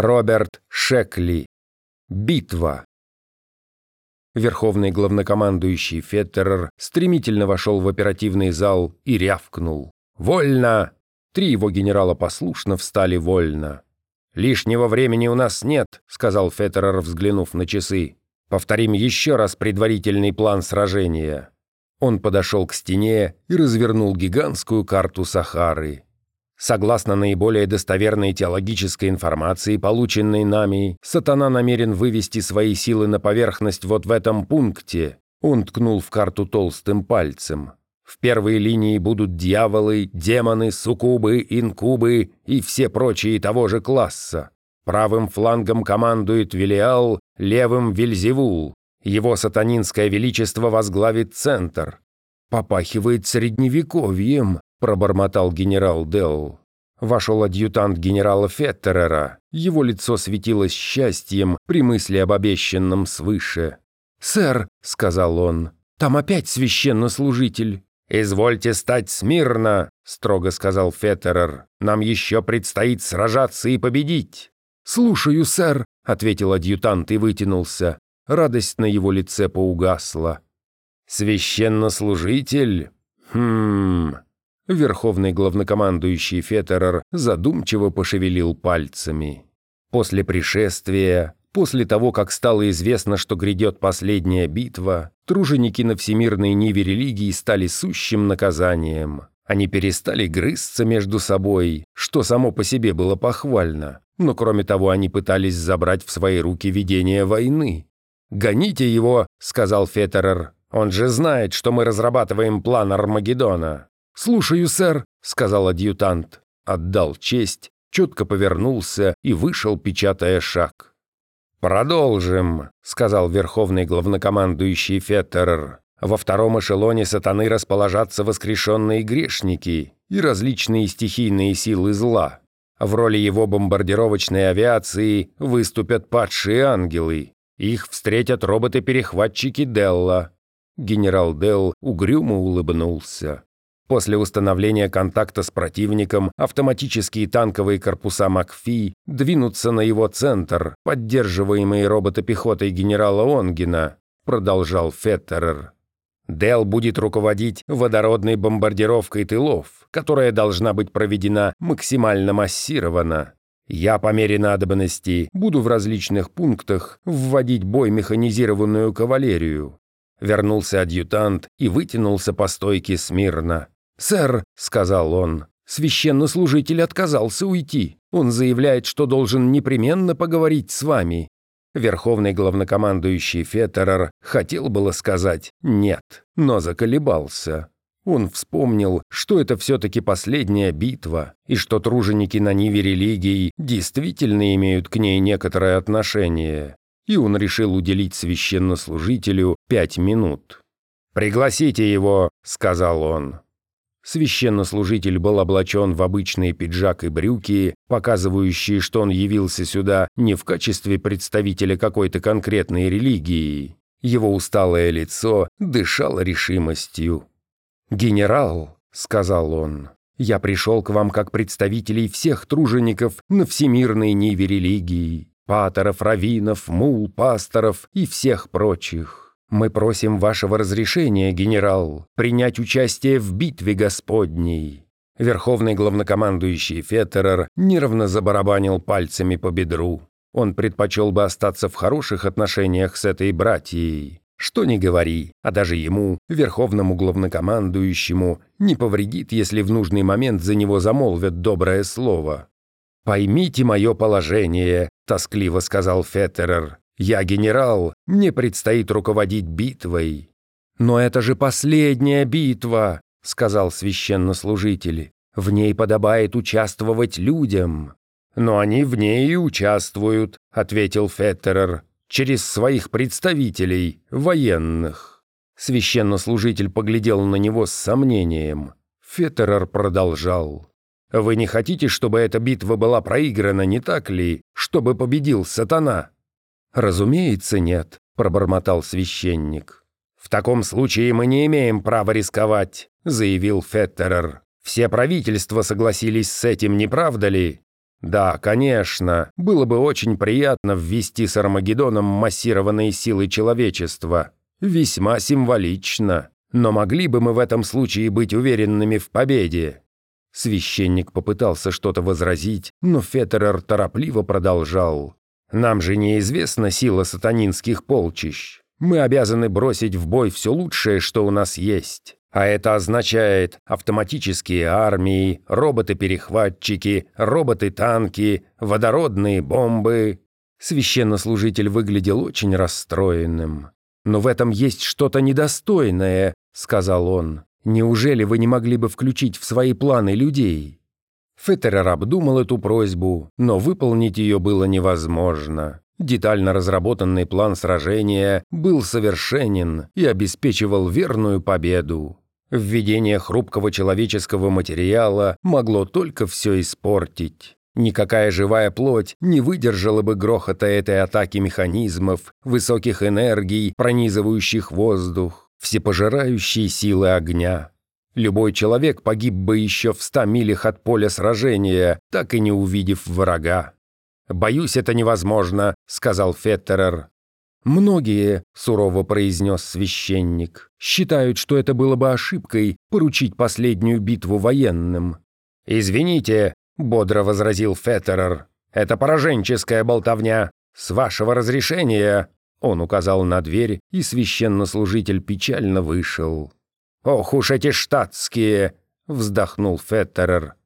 Роберт Шекли. Битва. Верховный главнокомандующий Феттерер стремительно вошел в оперативный зал и рявкнул. «Вольно!» Три его генерала послушно встали вольно. «Лишнего времени у нас нет», — сказал Феттерер, взглянув на часы. «Повторим еще раз предварительный план сражения». Он подошел к стене и развернул гигантскую карту Сахары. Согласно наиболее достоверной теологической информации, полученной нами, сатана намерен вывести свои силы на поверхность вот в этом пункте. Он ткнул в карту толстым пальцем. В первой линии будут дьяволы, демоны, суккубы, инкубы и все прочие того же класса. Правым флангом командует Велиал, левым — Вельзевул. Его сатанинское величество возглавит центр. Попахивает средневековьем, пробормотал генерал Делл. Вошел адъютант генерала Феттерера. Его лицо светилось счастьем при мысли об обещанном свыше. «Сэр», — сказал он, — «там опять священнослужитель». «Извольте стать смирно», — строго сказал Феттерер. «Нам еще предстоит сражаться и победить». «Слушаю, сэр», — ответил адъютант и вытянулся. Радость на его лице поугасла. «Священнослужитель? Хм...» Верховный главнокомандующий Феттерер задумчиво пошевелил пальцами. После пришествия, после того, как стало известно, что грядет последняя битва, труженики на всемирной ниве религии стали сущим наказанием. Они перестали грызться между собой, что само по себе было похвально, но кроме того они пытались забрать в свои руки ведение войны. «Гоните его», — сказал Феттерер. «Он же знает, что мы разрабатываем план Армагеддона». «Слушаю, сэр», — сказал адъютант. Отдал честь, четко повернулся и вышел, печатая шаг. «Продолжим», — сказал верховный главнокомандующий Феттерер. «Во втором эшелоне сатаны расположатся воскрешенные грешники и различные стихийные силы зла. В роли его бомбардировочной авиации выступят падшие ангелы. Их встретят роботы-перехватчики Делла». Генерал Делл угрюмо улыбнулся. После установления контакта с противником автоматические танковые корпуса МакФи двинутся на его центр, поддерживаемые роботопехотой генерала Онгина, продолжал Феттерер. Дел будет руководить водородной бомбардировкой тылов, которая должна быть проведена максимально массированно. Я по мере надобности буду в различных пунктах вводить бой механизированную кавалерию. Вернулся адъютант и вытянулся по стойке смирно. «Сэр», — сказал он, — «священнослужитель отказался уйти. Он заявляет, что должен непременно поговорить с вами». Верховный главнокомандующий Феттерер хотел было сказать «нет», но заколебался. Он вспомнил, что это все-таки последняя битва, и что труженики на ниве религии действительно имеют к ней некоторое отношение. И он решил уделить священнослужителю пять минут. «Пригласите его», — сказал он. Священнослужитель был облачен в обычные пиджак и брюки, показывающие, что он явился сюда не в качестве представителя какой-то конкретной религии. Его усталое лицо дышало решимостью. «Генерал», — сказал он, — «я пришел к вам как представителей всех тружеников на всемирной ниве религии, паторов, раввинов, мул, пасторов и всех прочих. Мы просим вашего разрешения, генерал, принять участие в битве Господней». Верховный главнокомандующий Феттерер нервно забарабанил пальцами по бедру. Он предпочел бы остаться в хороших отношениях с этой братьей. Что ни говори, а даже ему, верховному главнокомандующему, не повредит, если в нужный момент за него замолвят доброе слово. «Поймите мое положение», — тоскливо сказал Феттерер. Я генерал, мне предстоит руководить битвой». «Но это же последняя битва», — сказал священнослужитель. «В ней подобает участвовать людям». «Но они в ней и участвуют», — ответил Феттерер, «через своих представителей, военных». Священнослужитель поглядел на него с сомнением. Феттерер продолжал. «Вы не хотите, чтобы эта битва была проиграна, не так ли? Чтобы победил сатана?» «Разумеется, нет», — пробормотал священник. «В таком случае мы не имеем права рисковать», — заявил Феттерер. «Все правительства согласились с этим, не правда ли?» Да, конечно, было бы очень приятно ввести с Армагеддоном массированные силы человечества. Весьма символично. Но могли бы мы в этом случае быть уверенными в победе? Священник попытался что-то возразить, но Феттерер торопливо продолжал. «Нам же неизвестна сила сатанинских полчищ. Мы обязаны бросить в бой все лучшее, что у нас есть. А это означает автоматические армии, роботы-перехватчики, роботы-танки, водородные бомбы. Священнослужитель выглядел очень расстроенным. «Но в этом есть что-то недостойное», — сказал он. «Неужели вы не могли бы включить в свои планы людей?» Феттерер обдумал эту просьбу, но выполнить ее было невозможно. Детально разработанный план сражения был совершенен и обеспечивал верную победу. Введение хрупкого человеческого материала могло только все испортить. Никакая живая плоть не выдержала бы грохота этой атаки механизмов, высоких энергий, пронизывающих воздух, всепожирающей силы огня. Любой человек погиб бы еще в ста милях от поля сражения, так и не увидев врага. «Боюсь, это невозможно», — сказал Феттерер. «Многие», — сурово произнес священник, «считают, что это было бы ошибкой поручить последнюю битву военным». «Извините», — бодро возразил Феттерер, «это пораженческая болтовня. С вашего разрешения...» Он указал на дверь, и священнослужитель печально вышел. «Ох уж эти штатские!» — вздохнул Феттерер.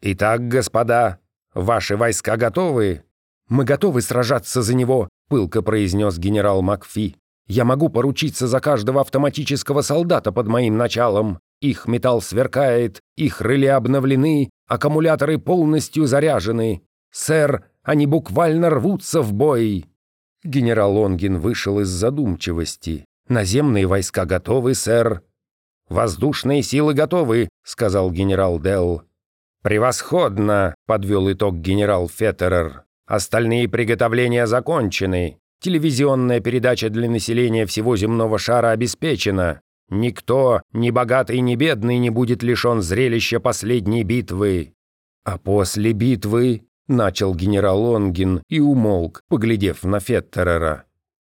«Итак, господа, ваши войска готовы?» «Мы готовы сражаться за него», — пылко произнес генерал Макфи. «Я могу поручиться за каждого автоматического солдата под моим началом. Их металл сверкает, их рыли обновлены, аккумуляторы полностью заряжены. Сэр, они буквально рвутся в бой». Генерал Лонгин вышел из задумчивости. «Наземные войска готовы, сэр». «Воздушные силы готовы», — сказал генерал Делл. «Превосходно», — подвел итог генерал Феттерер. Остальные приготовления закончены. Телевизионная передача для населения всего земного шара обеспечена. Никто, ни богатый, ни бедный, не будет лишен зрелища последней битвы. А после битвы начал генерал Лонгин и умолк, поглядев на Феттерера.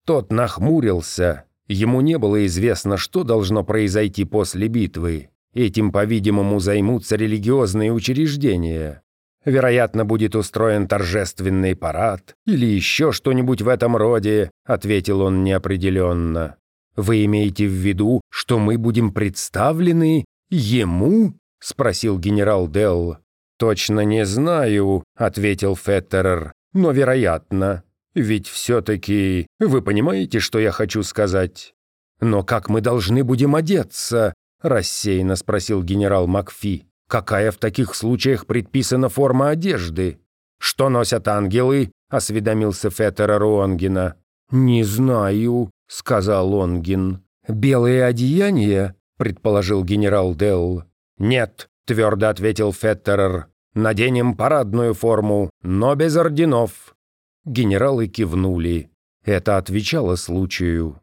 Тот нахмурился. Ему не было известно, что должно произойти после битвы. Этим, по-видимому, займутся религиозные учреждения. Вероятно, будет устроен торжественный парад или еще что-нибудь в этом роде», — ответил он неопределенно. «Вы имеете в виду, что мы будем представлены ему?» — спросил генерал Делл. «Точно не знаю», — ответил Феттерер, — «но вероятно. Ведь все-таки вы понимаете, что я хочу сказать?» «Но как мы должны будем одеться?» — рассеянно спросил генерал Макфи. Какая в таких случаях предписана форма одежды? Что носят ангелы? осведомился Феттера Руонгина. Не знаю, сказал Онгин. Белые одеяния? предположил генерал Делл. Нет, твердо ответил Феттерер. Наденем парадную форму, но без орденов. Генералы кивнули. Это отвечало случаю.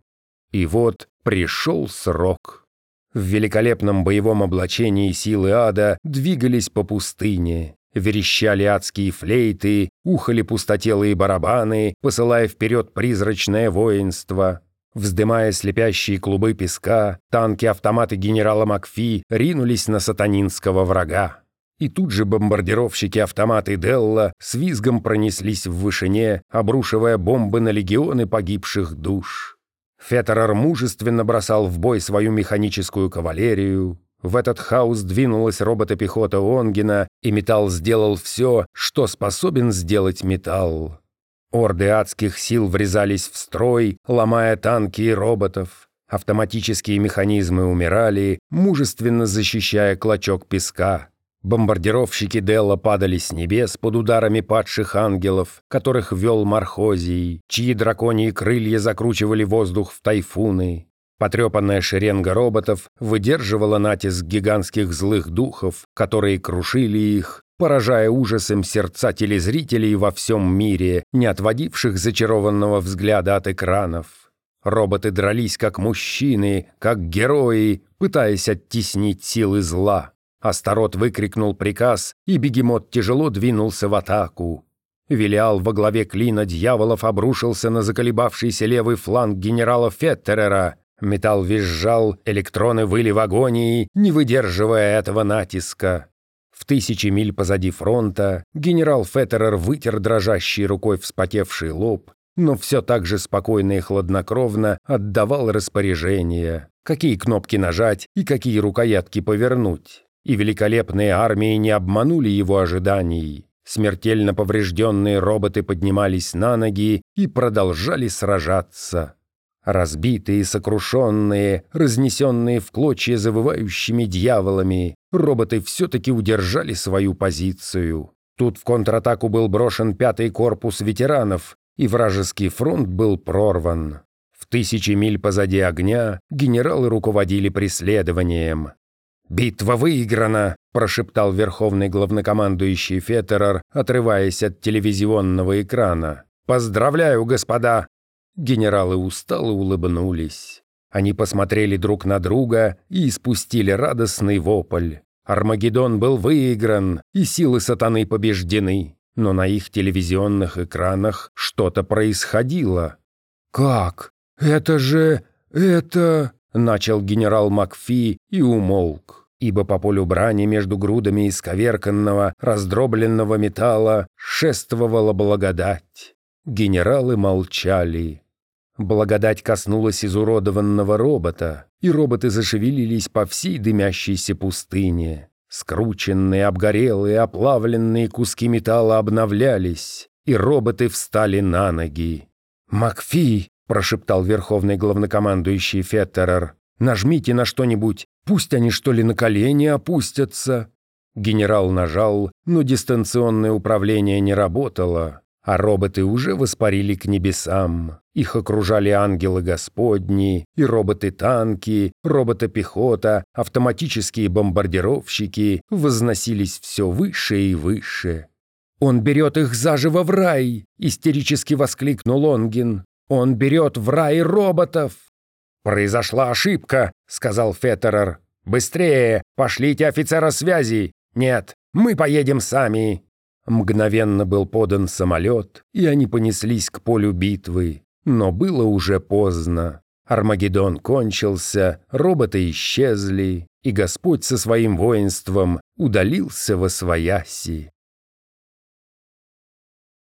И вот пришел срок. В великолепном боевом облачении силы ада двигались по пустыне. Верещали адские флейты, ухали пустотелые барабаны, посылая вперед призрачное воинство. Вздымая слепящие клубы песка, танки-автоматы генерала Макфи ринулись на сатанинского врага. И тут же бомбардировщики-автоматы Делла с визгом пронеслись в вышине, обрушивая бомбы на легионы погибших душ. Феттерер мужественно бросал в бой свою механическую кавалерию. В этот хаос двинулась роботопехота Онгина, и металл сделал все, что способен сделать металл. Орды адских сил врезались в строй, ломая танки и роботов. Автоматические механизмы умирали, мужественно защищая клочок песка. Бомбардировщики Делла падали с небес под ударами падших ангелов, которых вел Мархозий, чьи драконьи крылья закручивали воздух в тайфуны. Потрепанная шеренга роботов выдерживала натиск гигантских злых духов, которые крушили их, поражая ужасом сердца телезрителей во всем мире, не отводивших зачарованного взгляда от экранов. Роботы дрались как мужчины, как герои, пытаясь оттеснить силы зла. Астарот выкрикнул приказ, и бегемот тяжело двинулся в атаку. Велиал во главе клина дьяволов обрушился на заколебавшийся левый фланг генерала Феттерера. Металл визжал, электроны выли в агонии, не выдерживая этого натиска. В тысячи миль позади фронта генерал Феттерер вытер дрожащей рукой вспотевший лоб, но все так же спокойно и хладнокровно отдавал распоряжения, какие кнопки нажать и какие рукоятки повернуть. И великолепные армии не обманули его ожиданий. Смертельно поврежденные роботы поднимались на ноги и продолжали сражаться. Разбитые, сокрушенные, разнесенные в клочья завывающими дьяволами, роботы все-таки удержали свою позицию. Тут в контратаку был брошен пятый корпус ветеранов, и вражеский фронт был прорван. В тысячи миль позади огня генералы руководили преследованием. «Битва выиграна!» – прошептал верховный главнокомандующий Феттерер, отрываясь от телевизионного экрана. «Поздравляю, господа!» Генералы устало улыбнулись. Они посмотрели друг на друга и испустили радостный вопль. Армагеддон был выигран, и силы сатаны побеждены. Но на их телевизионных экранах что-то происходило. «Как? Это же... это...» начал генерал Макфи и умолк, ибо по полю брани между грудами исковерканного, раздробленного металла шествовала благодать. Генералы молчали. Благодать коснулась изуродованного робота, и роботы зашевелились по всей дымящейся пустыне. Скрученные, обгорелые, оплавленные куски металла обновлялись, и роботы встали на ноги. «Макфи!» Прошептал верховный главнокомандующий Феттерер. «Нажмите на что-нибудь, пусть они что ли на колени опустятся». Генерал нажал, но дистанционное управление не работало, а роботы уже воспарили к небесам. Их окружали ангелы Господни, и роботы-танки, роботы-пехота, автоматические бомбардировщики возносились все выше и выше. «Он берет их заживо в рай!» — истерически воскликнул Онгин. Он берет в рай роботов!» «Произошла ошибка», — сказал Феттерер. «Быстрее! Пошлите офицера связи! Нет, мы поедем сами!» Мгновенно был подан самолет, и они понеслись к полю битвы. Но было уже поздно. Армагеддон кончился, роботы исчезли, и Господь со своим воинством удалился во свояси.